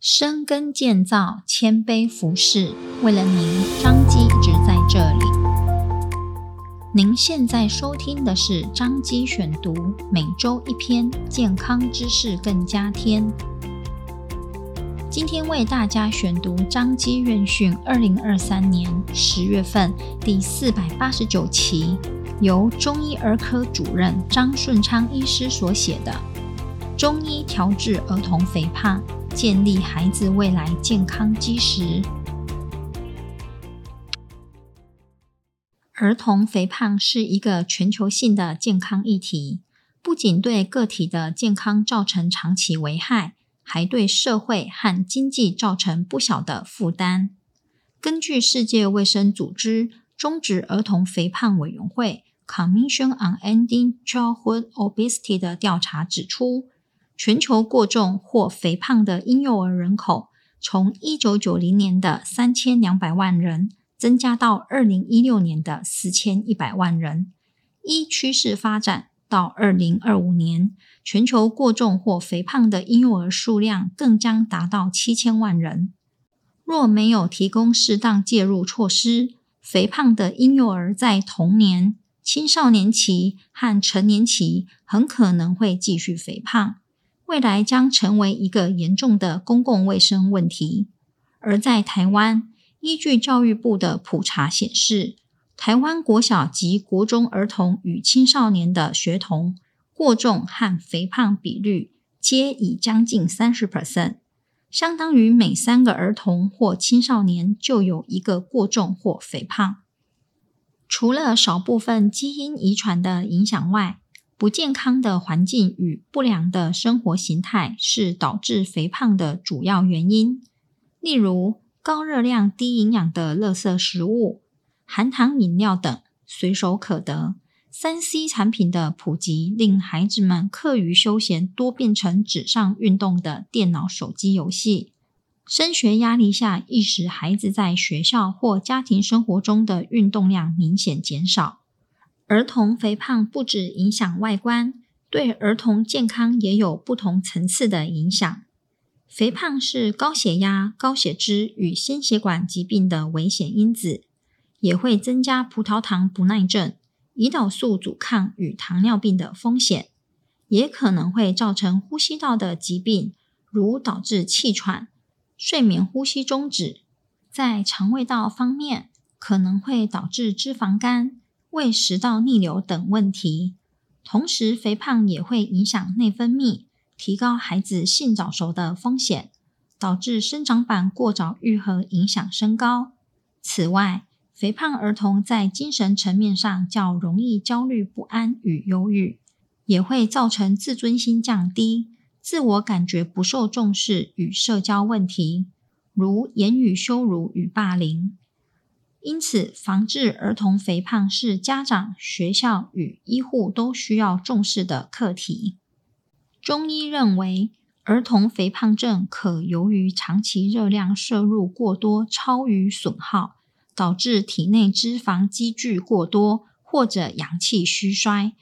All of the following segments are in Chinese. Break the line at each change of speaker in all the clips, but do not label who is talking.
深耕建造，谦卑服侍，为了您，张基一直在这里。您现在收听的是张基选读，每周一篇健康知识，更加添。今天为大家选读张基院讯二零二三年十月份第四百八十九期，由中医儿科主任张顺昌医师所写的《中医调治儿童肥胖，建立孩子未来健康基石》。儿童肥胖是一个全球性的健康议题，不仅对个体的健康造成长期危害，还对社会和经济造成不小的负担。根据世界卫生组织终止儿童肥胖委员会。Commission on Ending Childhood Obesity 的调查指出，全球过重或肥胖的婴幼儿人口从一九九零年的三千两百万人增加到二零一六年的四千一百万人。依趋势发展，到二零二五年，全球过重或肥胖的婴幼儿数量更将达到七千万人。若没有提供适当介入措施，肥胖的婴幼儿在童年，青少年期和成年期很可能会继续肥胖，未来将成为一个严重的公共卫生问题。而在台湾，依据教育部的普查显示，台湾国小及国中儿童与青少年的学童过重和肥胖比率皆已将近三十 percent，相当于每三个儿童或青少年就有一个过重或肥胖。除了少部分基因遗传的影响外，不健康的环境与不良的生活形态是导致肥胖的主要原因。例如，高热量、低营养的垃圾食物、含糖饮料等随手可得。三 C 产品的普及，令孩子们课余休闲多变成纸上运动的电脑、手机游戏。升学压力下，易使孩子在学校或家庭生活中的运动量明显减少。儿童肥胖不只影响外观，对儿童健康也有不同层次的影响。肥胖是高血压、高血脂与心血管疾病的危险因子，也会增加葡萄糖不耐症、胰岛素阻抗与糖尿病的风险，也可能会造成呼吸道的疾病，如导致气喘。睡眠呼吸中止，在肠胃道方面可能会导致脂肪肝、胃食道逆流等问题。同时，肥胖也会影响内分泌，提高孩子性早熟的风险，导致生长板过早愈合，影响身高。此外，肥胖儿童在精神层面上较容易焦虑不安与忧郁，也会造成自尊心降低。自我感觉不受重视与社交问题，如言语羞辱与霸凌。因此，防治儿童肥胖是家长、学校与医护都需要重视的课题。中医认为，儿童肥胖症可由于长期热量摄入过多超于损耗，导致体内脂肪积聚过多，或者阳气虚衰、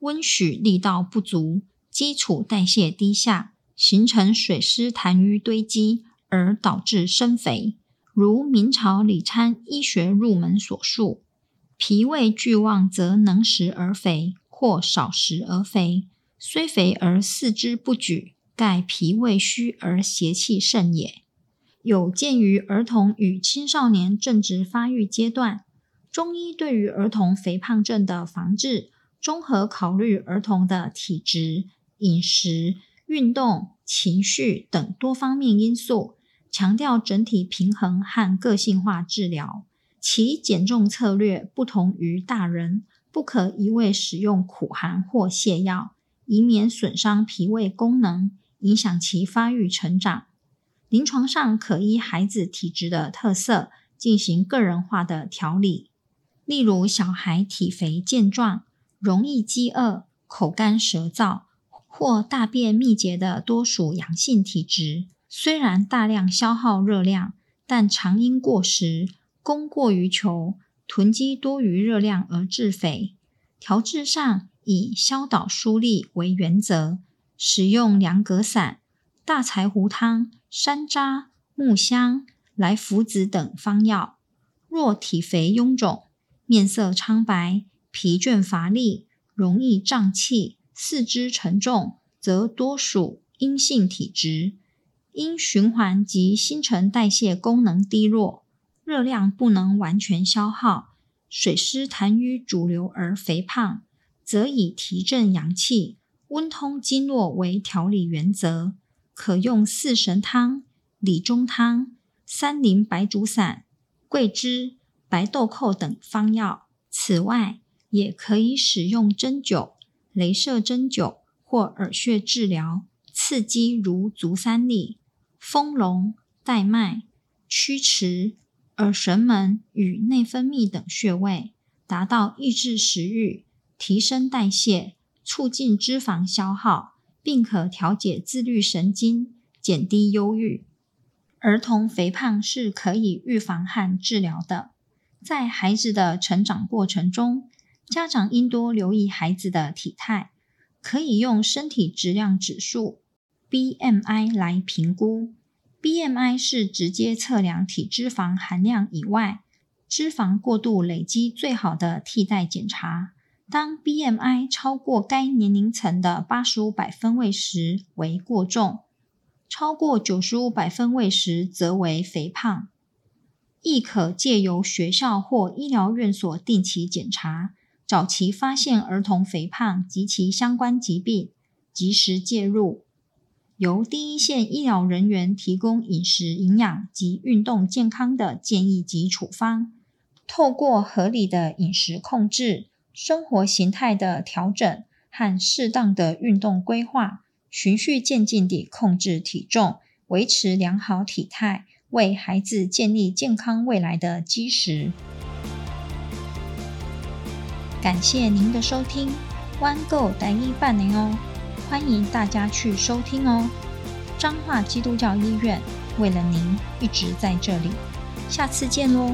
温煦力道不足。基础代谢低下，形成水湿痰瘀堆积，而导致生肥。如明朝李参医学入门所述：脾胃俱旺则能食而肥，或少食而肥。虽肥而四肢不举，盖脾胃虚而邪气盛也。有鉴于儿童与青少年正值发育阶段，中医对于儿童肥胖症的防治，综合考虑儿童的体质。饮食、运动、情绪等多方面因素，强调整体平衡和个性化治疗。其减重策略不同于大人，不可一味使用苦寒或泻药，以免损伤脾胃功能，影响其发育成长。临床上可依孩子体质的特色进行个人化的调理，例如小孩体肥健壮、容易饥饿、口干舌燥。或大便秘结的多属阳性体质，虽然大量消耗热量，但常因过食、供过于求、囤积多余热量而致肥。调制上以消导疏利为原则，使用凉格散、大柴胡汤、山楂、木香、莱菔子等方药。若体肥臃肿、面色苍白、疲倦乏力、容易胀气、四肢沉重，则多属阴性体质，因循环及新陈代谢功能低落，热量不能完全消耗，水湿痰瘀主流而肥胖，则以提振阳气、温通经络为调理原则。可用四神汤、理中汤、三苓白术散、桂枝、白豆蔻等方药。此外，也可以使用针灸、雷射针灸或耳穴治疗，刺激如足三里、丰隆、带脉、曲池、耳神门与内分泌等穴位，达到抑制食欲、提升代谢、促进脂肪消耗。并可调节自律神经，减低忧郁。儿童肥胖是可以预防和治疗的。在孩子的成长过程中，家长应多留意孩子的体态，可以用身体质量指数 （BMI） 来评估。BMI 是直接测量体脂肪含量以外，脂肪过度累积最好的替代检查。当 BMI 超过该年龄层的八十五百分位时为过重，超过九十五百分位时则为肥胖。亦可借由学校或医疗院所定期检查，早期发现儿童肥胖及其相关疾病，及时介入。由第一线医疗人员提供饮食营养及运动健康的建议及处方，透过合理的饮食控制。生活形态的调整和适当的运动规划，循序渐进地控制体重，维持良好体态，为孩子建立健康未来的基石。感谢您的收听，One Go 待一半年哦，欢迎大家去收听哦。彰化基督教医院为了您一直在这里，下次见喽。